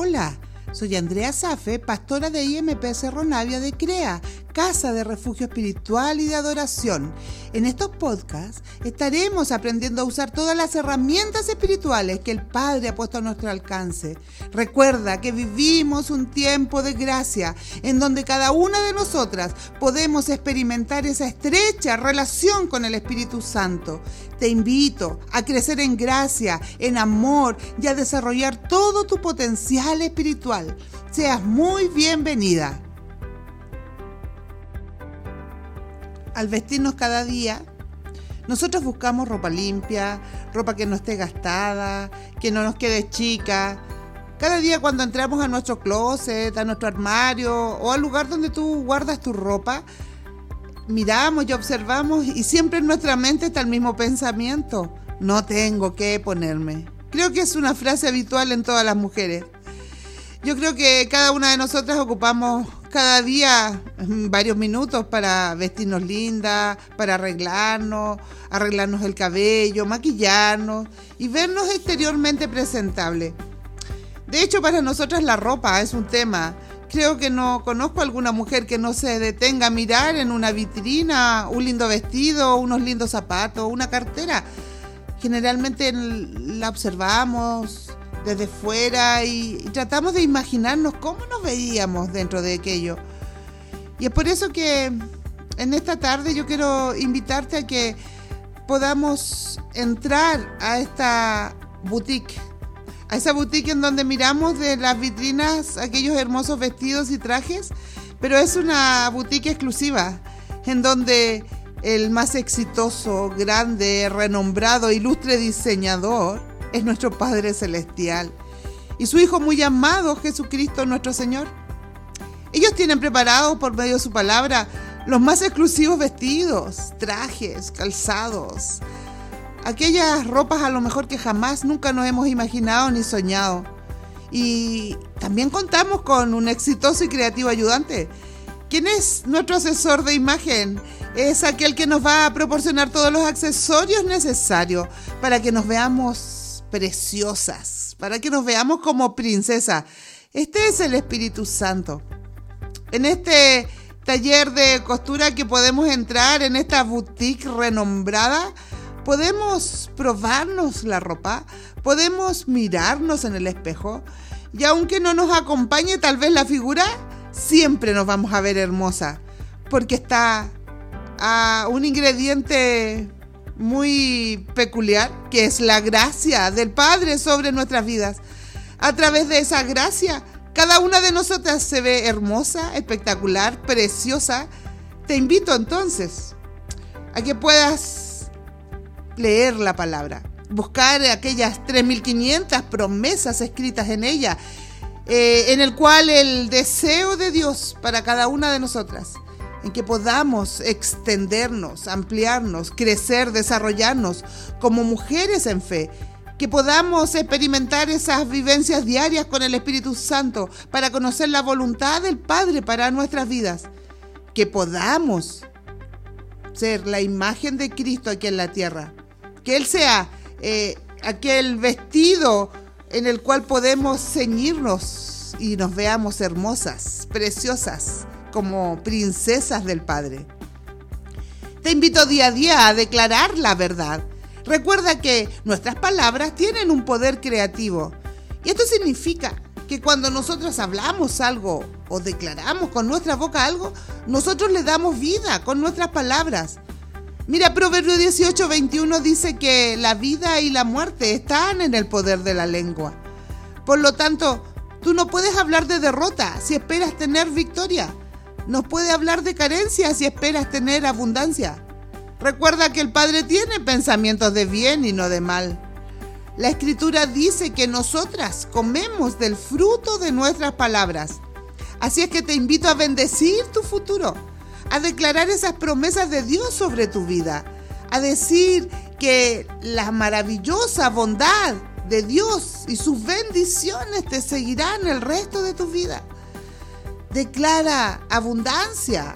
Hola, soy Andrea Safe, pastora de IMP Cerro Navia de CREA, Casa de Refugio Espiritual y de Adoración. En estos podcasts estaremos aprendiendo a usar todas las herramientas espirituales que el Padre ha puesto a nuestro alcance. Recuerda que vivimos un tiempo de gracia en donde cada una de nosotras podemos experimentar esa estrecha relación con el Espíritu Santo. Te invito a crecer en gracia, en amor y a desarrollar todo tu potencial espiritual. Seas muy bienvenida. Al vestirnos cada día, nosotros buscamos ropa limpia, ropa que no esté gastada, que no nos quede chica. Cada día cuando entramos a nuestro closet, a nuestro armario o al lugar donde tú guardas tu ropa, miramos y observamos y siempre en nuestra mente está el mismo pensamiento. No tengo que ponerme. Creo que es una frase habitual en todas las mujeres. Yo creo que cada una de nosotras ocupamos cada día mm, varios minutos para vestirnos lindas, para arreglarnos, arreglarnos el cabello, maquillarnos y vernos exteriormente presentables. De hecho, para nosotras la ropa es un tema. Creo que no conozco alguna mujer que no se detenga a mirar en una vitrina un lindo vestido, unos lindos zapatos, una cartera. Generalmente la observamos, desde fuera y, tratamos de imaginarnos cómo nos veíamos dentro de aquello. Y es por eso que en esta tarde yo quiero invitarte a que podamos entrar a esta boutique, a esa boutique en donde miramos de las vitrinas aquellos hermosos vestidos y trajes, pero es una boutique exclusiva, en donde el más exitoso, grande, renombrado, ilustre diseñador es nuestro Padre Celestial y su Hijo muy amado, Jesucristo nuestro Señor. Ellos tienen preparados por medio de su palabra los más exclusivos vestidos, trajes, calzados, aquellas ropas a lo mejor que jamás nunca nos hemos imaginado ni soñado. Y también contamos con un exitoso y creativo ayudante. ¿Quién es nuestro asesor de imagen? Es aquel que nos va a proporcionar todos los accesorios necesarios para que nos veamos preciosas, para que nos veamos como princesa. Este es el Espíritu Santo. En este taller de costura que podemos entrar, en esta boutique renombrada, podemos probarnos la ropa, podemos mirarnos en el espejo y aunque no nos acompañe tal vez la figura, siempre nos vamos a ver hermosa, porque está a un ingrediente muy peculiar, que es la gracia del Padre sobre nuestras vidas. A través de esa gracia, cada una de nosotras se ve hermosa, espectacular, preciosa. Te invito entonces a que puedas leer la palabra, buscar aquellas 3.500 promesas escritas en ella, eh, en el cual el deseo de Dios para cada una de nosotras en que podamos extendernos, ampliarnos, crecer, desarrollarnos como mujeres en fe, que podamos experimentar esas vivencias diarias con el Espíritu Santo para conocer la voluntad del Padre para nuestras vidas, que podamos ser la imagen de Cristo aquí en la tierra, que Él sea eh, aquel vestido en el cual podemos ceñirnos y nos veamos hermosas, preciosas como princesas del Padre. Te invito día a día a declarar la verdad. Recuerda que nuestras palabras tienen un poder creativo. Y esto significa que cuando nosotros hablamos algo o declaramos con nuestra boca algo, nosotros le damos vida con nuestras palabras. Mira, Proverbio 18, 21 dice que la vida y la muerte están en el poder de la lengua. Por lo tanto, tú no puedes hablar de derrota si esperas tener victoria nos puede hablar de carencia si esperas tener abundancia. Recuerda que el Padre tiene pensamientos de bien y no de mal. La Escritura dice que nosotras comemos del fruto de nuestras palabras. Así es que te invito a bendecir tu futuro, a declarar esas promesas de Dios sobre tu vida, a decir que la maravillosa bondad de Dios y sus bendiciones te seguirán el resto de tu vida. Declara abundancia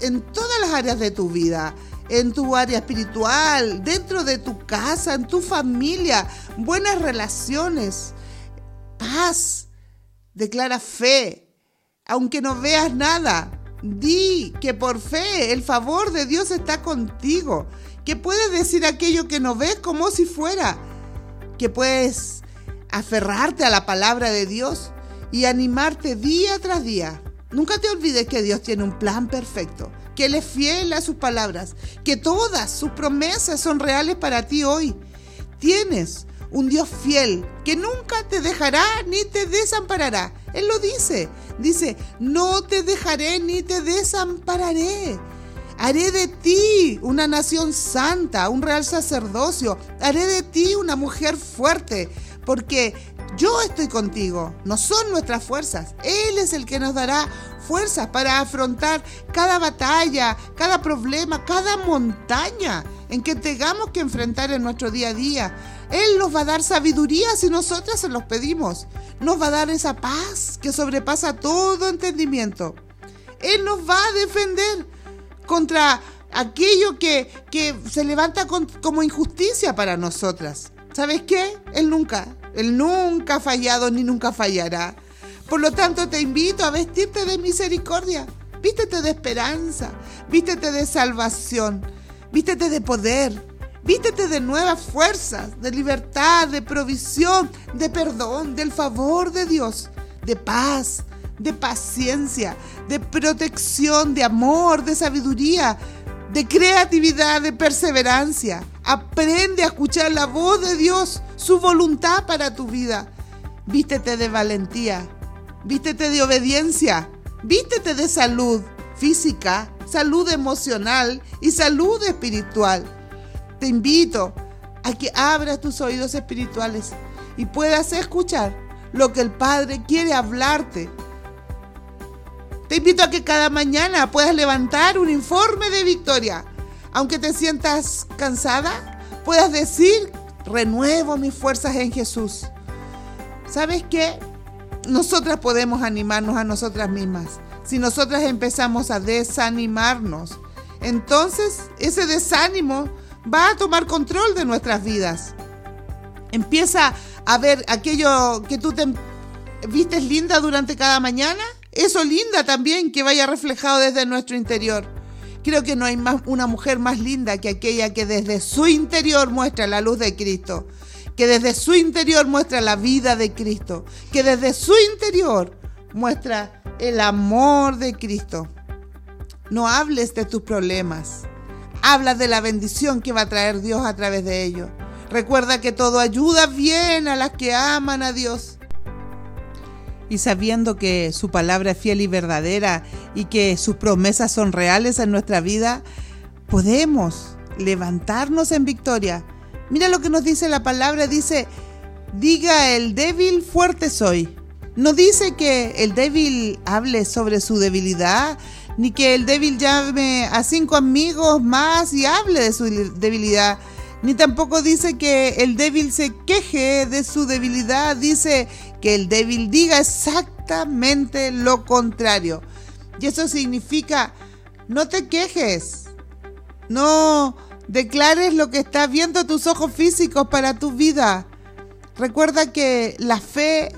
en todas las áreas de tu vida, en tu área espiritual, dentro de tu casa, en tu familia, buenas relaciones, paz, Declara fe, aunque no veas nada. Di que por fe el favor de Dios está contigo, que puedes decir aquello que no ves como si fuera, que puedes aferrarte a la palabra de Dios y animarte día tras día. Nunca te olvides que Dios tiene un plan perfecto, que Él es fiel a sus palabras, que todas sus promesas son reales para ti hoy. Tienes un Dios fiel que nunca te dejará ni te desamparará. Él lo dice. Dice, no te dejaré ni te desampararé. Haré de ti una nación santa, un real sacerdocio. Haré de ti una mujer fuerte, porque yo estoy contigo. No son nuestras fuerzas. Él es el que nos dará fuerzas para afrontar cada batalla, cada problema, cada montaña en que tengamos que enfrentar en nuestro día a día. Él nos va a dar sabiduría si nosotras se los pedimos. Nos va a dar esa paz que sobrepasa todo entendimiento. Él nos va a defender contra aquello que, que se levanta como injusticia para nosotras. ¿Sabes qué? Él nunca, él nunca ha fallado ni nunca fallará. Por lo tanto, te invito a vestirte de misericordia, vístete de esperanza, vístete de salvación, vístete de poder, vístete de nuevas fuerzas, de libertad, de provisión, de perdón, del favor de Dios, de paz, de paciencia, de protección, de amor, de sabiduría, de creatividad, de perseverancia. Aprende a escuchar la voz de Dios, su voluntad para tu vida. Vístete de valentía, vístete de obediencia, vístete de salud física, salud emocional y salud espiritual. Te invito a que abras tus oídos espirituales y puedas escuchar lo que el Padre quiere hablarte. Te invito a que cada mañana puedas levantar un informe de victoria. Aunque te sientas cansada, puedas decir, renuevo mis fuerzas en Jesús. ¿Sabes qué? nosotras podemos animarnos a nosotras mismas. Si nosotras empezamos a desanimarnos, entonces ese desánimo va a tomar control de nuestras vidas. Empieza a ver aquello que tú te vistes linda durante cada mañana, eso linda también que vaya reflejado desde nuestro interior. Creo que no hay más una mujer más linda que aquella que desde su interior muestra la luz de Cristo que desde su interior muestra la vida de Cristo, que desde su interior muestra el amor de Cristo. No hables de tus problemas, habla de la bendición que va a traer Dios a través de ellos. Recuerda que todo ayuda bien a las que aman a Dios. Y sabiendo que su palabra es fiel y verdadera y que sus promesas son reales en nuestra vida, podemos levantarnos en victoria Mira lo que nos dice la palabra, dice, diga el débil, fuerte soy. No dice que el débil hable sobre su debilidad, ni que el débil llame a cinco amigos más y hable de su debilidad, ni tampoco dice que el débil se queje de su debilidad, dice que el débil diga exactamente lo contrario. Y eso significa, no te quejes, no declares lo que estás viendo tus ojos físicos para tu vida. Recuerda que la fe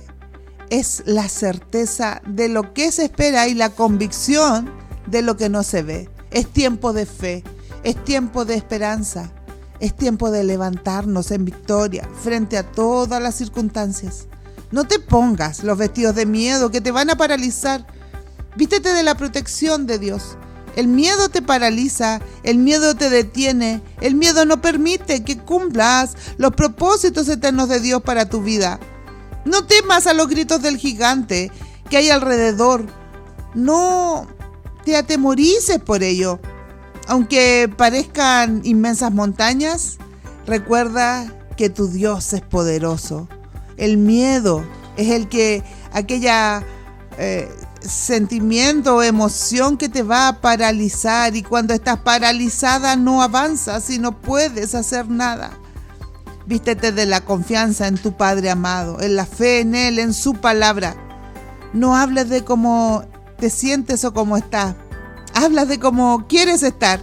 es la certeza de lo que se espera y la convicción de lo que no se ve. Es tiempo de fe, es tiempo de esperanza, es tiempo de levantarnos en victoria frente a todas las circunstancias. No te pongas los vestidos de miedo que te van a paralizar. Vístete de la protección de Dios el miedo te paraliza, el miedo te detiene, el miedo no permite que cumplas los propósitos eternos de Dios para tu vida. No temas a los gritos del gigante que hay alrededor. No te atemorices por ello. Aunque parezcan inmensas montañas, recuerda que tu Dios es poderoso. El miedo es el que aquella eh, sentimiento o emoción que te va a paralizar y cuando estás paralizada no avanzas y no puedes hacer nada. Vístete de la confianza en tu Padre amado, en la fe en Él, en su palabra. No hables de cómo te sientes o cómo estás. Hablas de cómo quieres estar.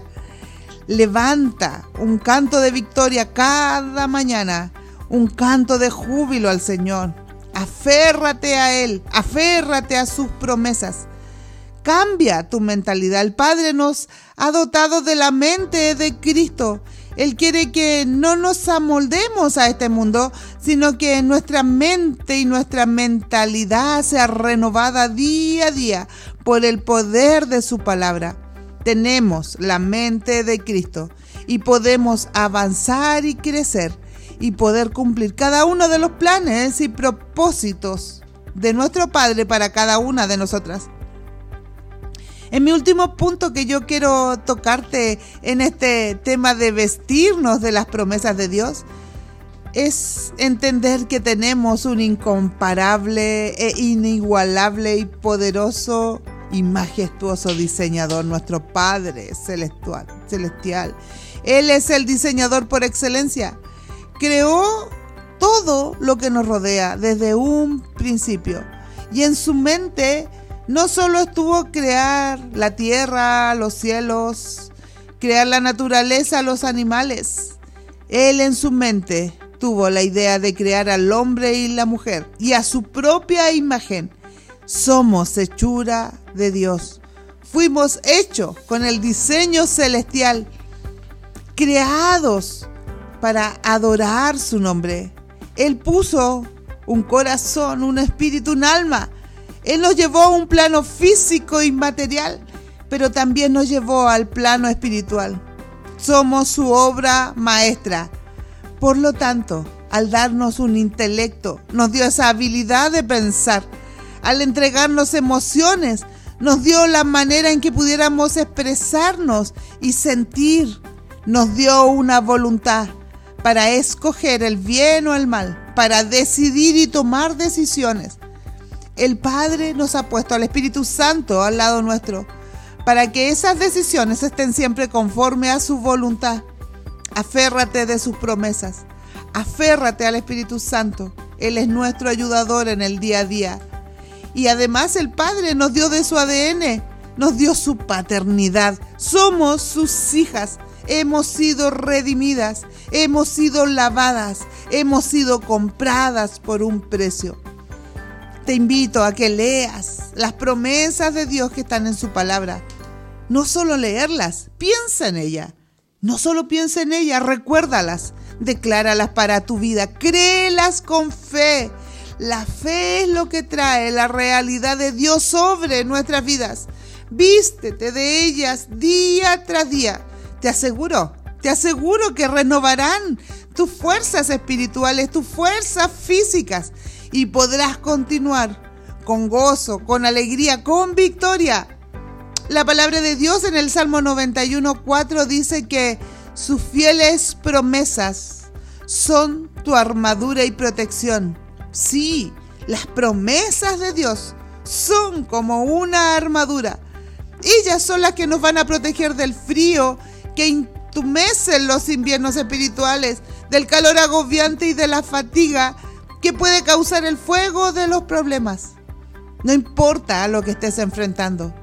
Levanta un canto de victoria cada mañana, un canto de júbilo al Señor. Aférrate a Él, aférrate a sus promesas. Cambia tu mentalidad. El Padre nos ha dotado de la mente de Cristo. Él quiere que no nos amoldemos a este mundo, sino que nuestra mente y nuestra mentalidad sea renovada día a día por el poder de su palabra. Tenemos la mente de Cristo y podemos avanzar y crecer y poder cumplir cada uno de los planes y propósitos de nuestro Padre para cada una de nosotras. En mi último punto que yo quiero tocarte en este tema de vestirnos de las promesas de Dios es entender que tenemos un incomparable e inigualable y poderoso y majestuoso diseñador, nuestro Padre celestial. Él es el diseñador por excelencia creó todo lo que nos rodea desde un principio. Y en su mente no solo estuvo crear la tierra, los cielos, crear la naturaleza, los animales. Él en su mente tuvo la idea de crear al hombre y la mujer y a su propia imagen. Somos hechura de Dios. Fuimos hechos con el diseño celestial, creados para adorar su nombre. Él puso un corazón, un espíritu, un alma. Él nos llevó a un plano físico y material, pero también nos llevó al plano espiritual. Somos su obra maestra. Por lo tanto, al darnos un intelecto, nos dio esa habilidad de pensar. Al entregarnos emociones, nos dio la manera en que pudiéramos expresarnos y sentir. Nos dio una voluntad para escoger el bien o el mal, para decidir y tomar decisiones. El Padre nos ha puesto al Espíritu Santo al lado nuestro, para que esas decisiones estén siempre conforme a su voluntad. Aférrate de sus promesas, aférrate al Espíritu Santo. Él es nuestro ayudador en el día a día. Y además el Padre nos dio de su ADN, nos dio su paternidad. Somos sus hijas hemos sido redimidas, hemos sido lavadas, hemos sido compradas por un precio. Te invito a que leas las promesas de Dios que están en su palabra. No solo leerlas, piensa en ella. No solo piensa en ella, recuérdalas, decláralas para tu vida, créelas con fe. La fe es lo que trae la realidad de Dios sobre nuestras vidas. Vístete de ellas día tras día te aseguro, te aseguro que renovarán tus fuerzas espirituales, tus fuerzas físicas y podrás continuar con gozo, con alegría, con victoria. La palabra de Dios en el Salmo 91.4 dice que sus fieles promesas son tu armadura y protección. Sí, las promesas de Dios son como una armadura. Ellas son las que nos van a proteger del frío que intumecen los inviernos espirituales, del calor agobiante y de la fatiga que puede causar el fuego de los problemas. No importa lo que estés enfrentando,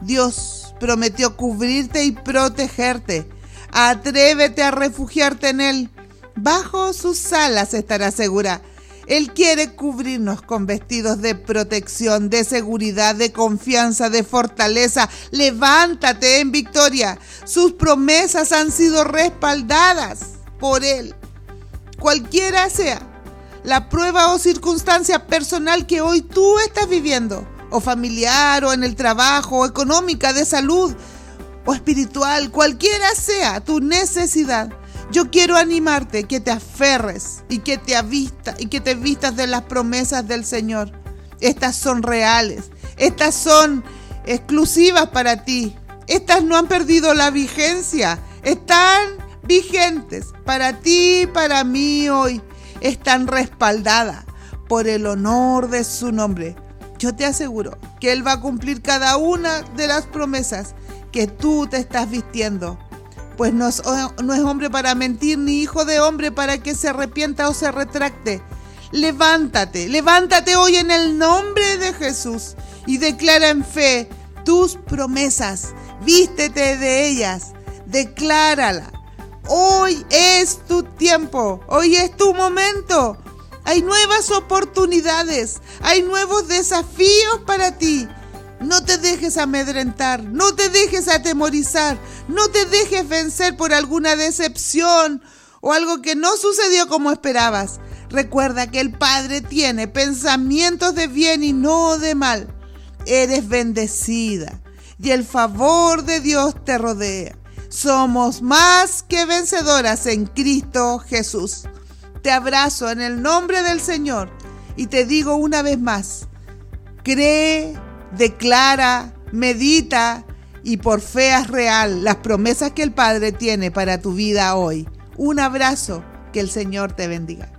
Dios prometió cubrirte y protegerte. Atrévete a refugiarte en Él. Bajo sus alas estarás segura él quiere cubrirnos con vestidos de protección, de seguridad, de confianza, de fortaleza. Levántate en victoria. Sus promesas han sido respaldadas por Él. Cualquiera sea la prueba o circunstancia personal que hoy tú estás viviendo, o familiar, o en el trabajo, o económica, de salud, o espiritual, cualquiera sea tu necesidad. Yo quiero animarte que te aferres y que te avista y que te vistas de las promesas del Señor. Estas son reales, estas son exclusivas para ti. Estas no han perdido la vigencia, están vigentes para ti y para mí hoy. Están respaldadas por el honor de su nombre. Yo te aseguro que Él va a cumplir cada una de las promesas que tú te estás vistiendo pues no es, no es hombre para mentir, ni hijo de hombre para que se arrepienta o se retracte. Levántate, levántate hoy en el nombre de Jesús y declara en fe tus promesas. Vístete de ellas, declárala. Hoy es tu tiempo, hoy es tu momento. Hay nuevas oportunidades, hay nuevos desafíos para ti. No te dejes amedrentar, no te dejes atemorizar, no te dejes vencer por alguna decepción o algo que no sucedió como esperabas. Recuerda que el Padre tiene pensamientos de bien y no de mal. Eres bendecida y el favor de Dios te rodea. Somos más que vencedoras en Cristo Jesús. Te abrazo en el nombre del Señor y te digo una vez más, cree, declara, medita y por fe real las promesas que el Padre tiene para tu vida hoy. Un abrazo, que el Señor te bendiga.